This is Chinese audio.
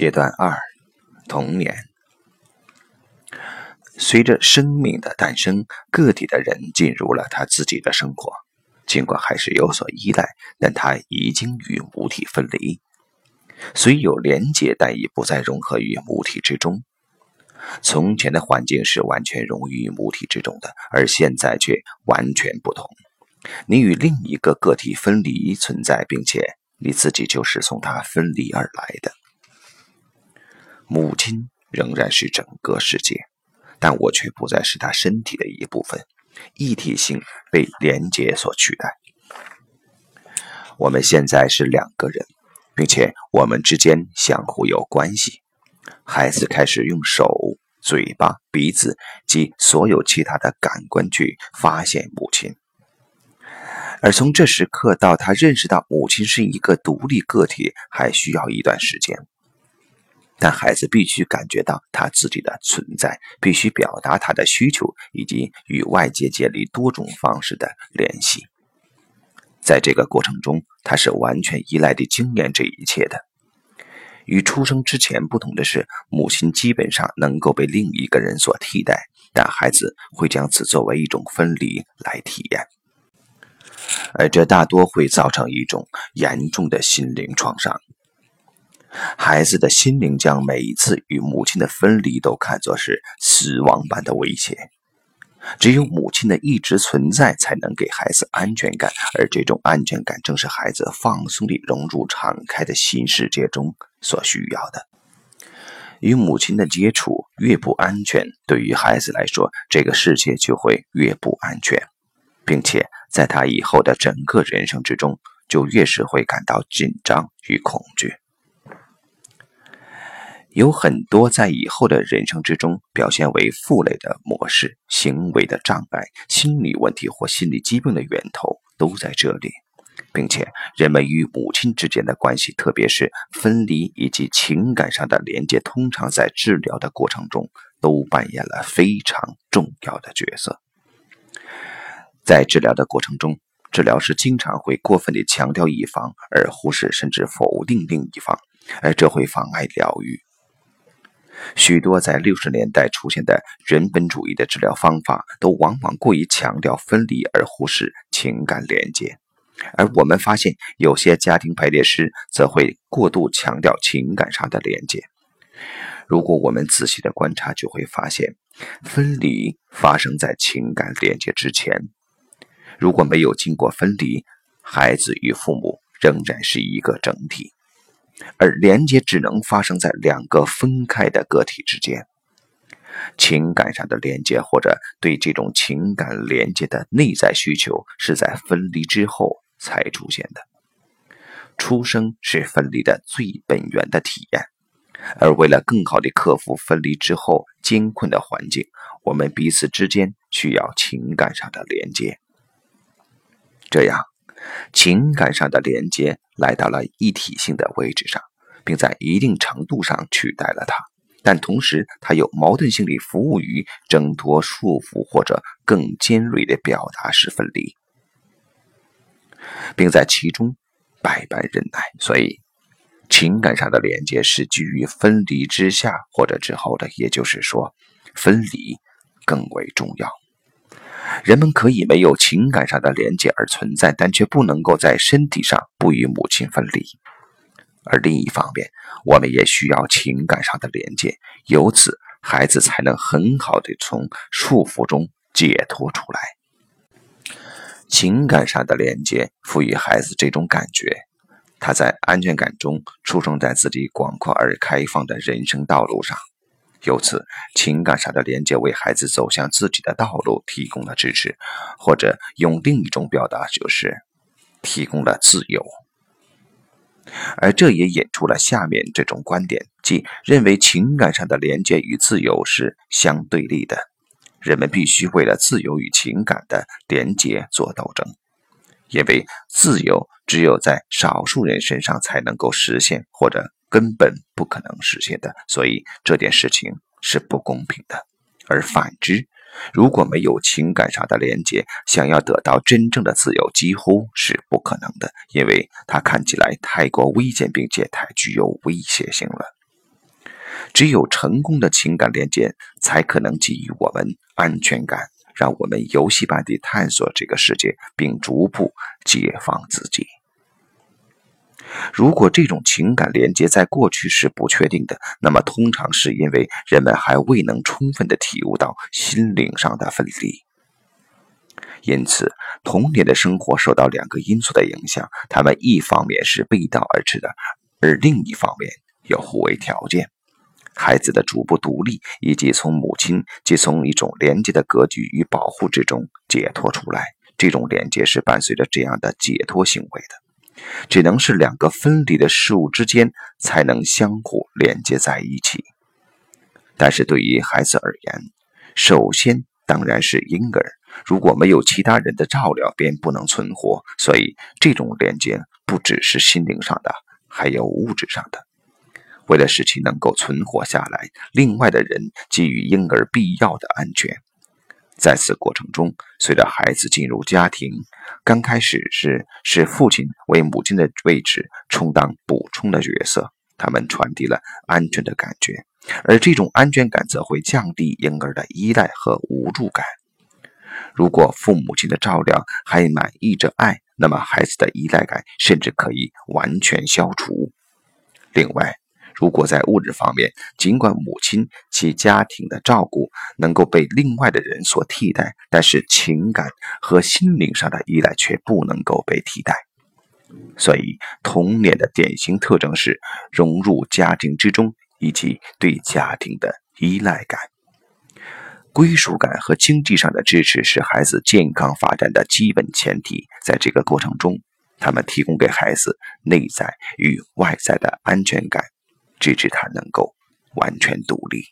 阶段二：童年。随着生命的诞生，个体的人进入了他自己的生活。尽管还是有所依赖，但他已经与母体分离。虽有连结，但已不再融合于母体之中。从前的环境是完全融于母体之中的，而现在却完全不同。你与另一个个体分离存在，并且你自己就是从他分离而来的。母亲仍然是整个世界，但我却不再是她身体的一部分，一体性被连接所取代。我们现在是两个人，并且我们之间相互有关系。孩子开始用手、嘴巴、鼻子及所有其他的感官去发现母亲，而从这时刻到他认识到母亲是一个独立个体，还需要一段时间。但孩子必须感觉到他自己的存在，必须表达他的需求，以及与外界建立多种方式的联系。在这个过程中，他是完全依赖地经验这一切的。与出生之前不同的是，母亲基本上能够被另一个人所替代，但孩子会将此作为一种分离来体验，而这大多会造成一种严重的心灵创伤。孩子的心灵将每一次与母亲的分离都看作是死亡般的威胁。只有母亲的一直存在，才能给孩子安全感，而这种安全感正是孩子放松地融入敞开的新世界中所需要的。与母亲的接触越不安全，对于孩子来说，这个世界就会越不安全，并且在他以后的整个人生之中，就越是会感到紧张与恐惧。有很多在以后的人生之中表现为负累的模式、行为的障碍、心理问题或心理疾病的源头都在这里，并且人们与母亲之间的关系，特别是分离以及情感上的连接，通常在治疗的过程中都扮演了非常重要的角色。在治疗的过程中，治疗师经常会过分地强调一方，而忽视甚至否定另一方，而这会妨碍疗愈。许多在六十年代出现的人本主义的治疗方法，都往往过于强调分离而忽视情感连接，而我们发现有些家庭排列师则会过度强调情感上的连接。如果我们仔细的观察，就会发现，分离发生在情感连接之前。如果没有经过分离，孩子与父母仍然是一个整体。而连接只能发生在两个分开的个体之间，情感上的连接或者对这种情感连接的内在需求是在分离之后才出现的。出生是分离的最本源的体验，而为了更好地克服分离之后艰困的环境，我们彼此之间需要情感上的连接，这样。情感上的连接来到了一体性的位置上，并在一定程度上取代了它，但同时它又矛盾性地服务于挣脱束缚或者更尖锐的表达式分离，并在其中百般忍耐。所以，情感上的连接是基于分离之下或者之后的，也就是说，分离更为重要。人们可以没有情感上的连接而存在，但却不能够在身体上不与母亲分离。而另一方面，我们也需要情感上的连接，由此孩子才能很好的从束缚中解脱出来。情感上的连接赋予孩子这种感觉，他在安全感中出生在自己广阔而开放的人生道路上。由此，情感上的连接为孩子走向自己的道路提供了支持，或者用另一种表达就是提供了自由。而这也引出了下面这种观点，即认为情感上的连接与自由是相对立的。人们必须为了自由与情感的连接做斗争，因为自由只有在少数人身上才能够实现，或者。根本不可能实现的，所以这件事情是不公平的。而反之，如果没有情感上的连接，想要得到真正的自由几乎是不可能的，因为它看起来太过危险，并且太具有威胁性了。只有成功的情感连接，才可能给予我们安全感，让我们游戏般地探索这个世界，并逐步解放自己。如果这种情感连接在过去是不确定的，那么通常是因为人们还未能充分的体悟到心灵上的分离。因此，童年的生活受到两个因素的影响，他们一方面是背道而驰的，而另一方面又互为条件。孩子的逐步独立，以及从母亲及从一种连接的格局与保护之中解脱出来，这种连接是伴随着这样的解脱行为的。只能是两个分离的事物之间才能相互连接在一起。但是对于孩子而言，首先当然是婴儿。如果没有其他人的照料，便不能存活。所以，这种连接不只是心灵上的，还有物质上的。为了使其能够存活下来，另外的人给予婴儿必要的安全。在此过程中，随着孩子进入家庭，刚开始是是父亲为母亲的位置充当补充的角色，他们传递了安全的感觉，而这种安全感则会降低婴儿的依赖和无助感。如果父母亲的照料还满溢着爱，那么孩子的依赖感甚至可以完全消除。另外，如果在物质方面，尽管母亲其家庭的照顾能够被另外的人所替代，但是情感和心灵上的依赖却不能够被替代。所以，童年的典型特征是融入家庭之中，以及对家庭的依赖感。归属感和经济上的支持是孩子健康发展的基本前提。在这个过程中，他们提供给孩子内在与外在的安全感，直至他能够完全独立。